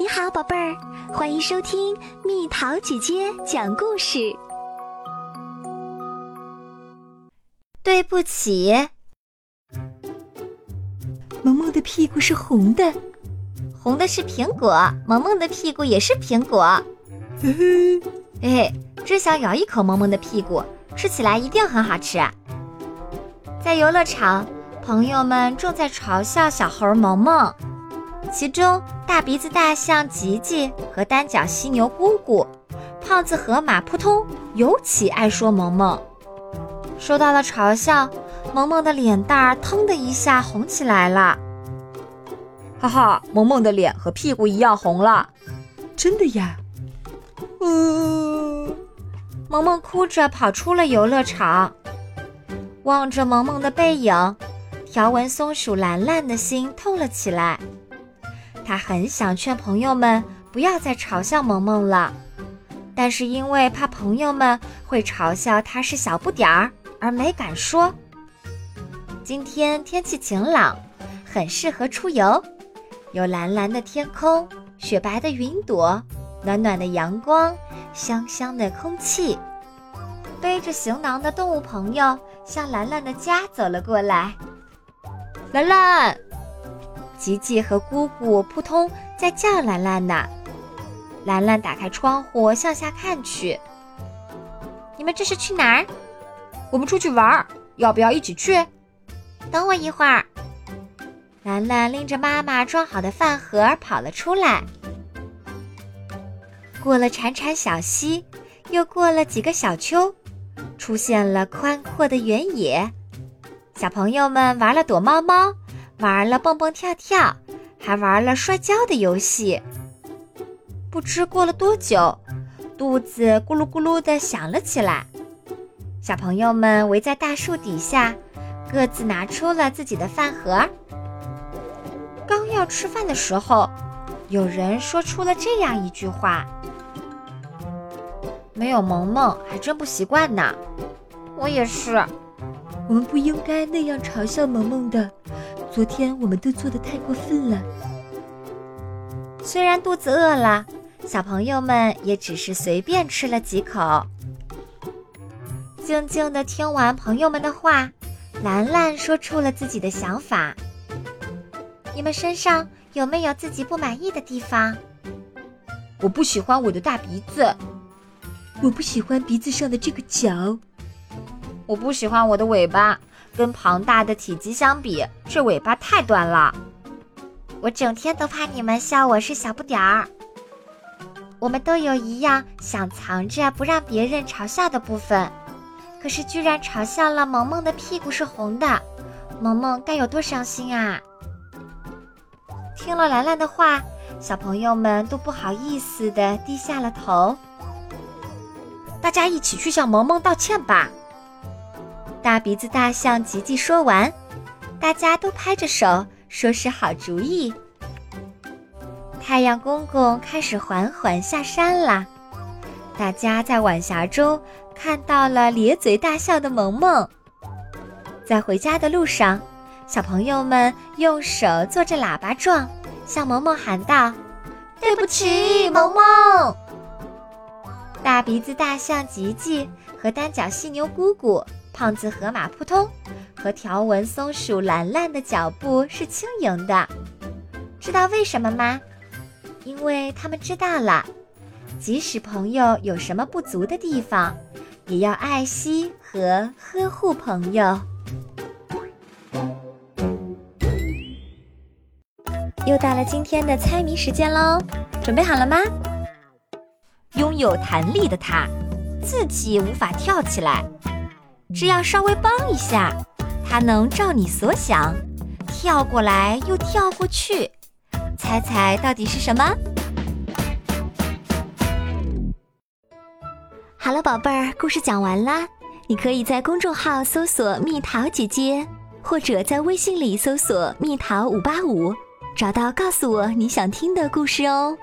你好，宝贝儿，欢迎收听蜜桃姐姐讲故事。对不起，萌萌的屁股是红的，红的是苹果，萌萌的屁股也是苹果。嘿嘿，哎，真想咬一口萌萌的屁股，吃起来一定很好吃。在游乐场，朋友们正在嘲笑小猴萌萌。其中，大鼻子大象吉吉和单脚犀牛姑姑，胖子河马扑通尤其爱说萌萌。受到了嘲笑，萌萌的脸蛋儿腾的一下红起来了。哈哈，萌萌的脸和屁股一样红了，真的呀！呜，萌萌哭着跑出了游乐场，望着萌萌的背影，条纹松鼠兰兰的心痛了起来。他很想劝朋友们不要再嘲笑萌萌了，但是因为怕朋友们会嘲笑他是小不点儿，而没敢说。今天天气晴朗，很适合出游，有蓝蓝的天空、雪白的云朵、暖暖的阳光、香香的空气。背着行囊的动物朋友向兰兰的家走了过来，兰兰。吉吉和姑姑扑通在叫兰兰呢。兰兰打开窗户向下看去。你们这是去哪儿？我们出去玩，要不要一起去？等我一会儿。兰兰拎着妈妈装好的饭盒跑了出来。过了潺潺小溪，又过了几个小丘，出现了宽阔的原野。小朋友们玩了躲猫猫。玩了蹦蹦跳跳，还玩了摔跤的游戏。不知过了多久，肚子咕噜咕噜的响了起来。小朋友们围在大树底下，各自拿出了自己的饭盒。刚要吃饭的时候，有人说出了这样一句话：“没有萌萌，还真不习惯呢。”我也是。我们不应该那样嘲笑萌萌的。昨天我们都做的太过分了。虽然肚子饿了，小朋友们也只是随便吃了几口。静静的听完朋友们的话，兰兰说出了自己的想法：“你们身上有没有自己不满意的地方？”我不喜欢我的大鼻子，我不喜欢鼻子上的这个角，我不喜欢我的尾巴。跟庞大的体积相比，这尾巴太短了。我整天都怕你们笑我是小不点儿。我们都有一样想藏着不让别人嘲笑的部分，可是居然嘲笑了萌萌的屁股是红的，萌萌该有多伤心啊！听了兰兰的话，小朋友们都不好意思的低下了头。大家一起去向萌萌道歉吧。大鼻子大象吉吉说完，大家都拍着手说是好主意。太阳公公开始缓缓下山啦，大家在晚霞中看到了咧嘴大笑的萌萌。在回家的路上，小朋友们用手做着喇叭状，向萌萌喊道：“对不起，萌萌！”大鼻子大象吉吉和单脚犀牛姑姑。胖子河马扑通和条纹松鼠兰兰的脚步是轻盈的，知道为什么吗？因为他们知道了，即使朋友有什么不足的地方，也要爱惜和呵护朋友。又到了今天的猜谜时间喽，准备好了吗？拥有弹力的它，自己无法跳起来。只要稍微帮一下，它能照你所想，跳过来又跳过去。猜猜到底是什么？好了，宝贝儿，故事讲完啦。你可以在公众号搜索“蜜桃姐姐”，或者在微信里搜索“蜜桃五八五”，找到告诉我你想听的故事哦。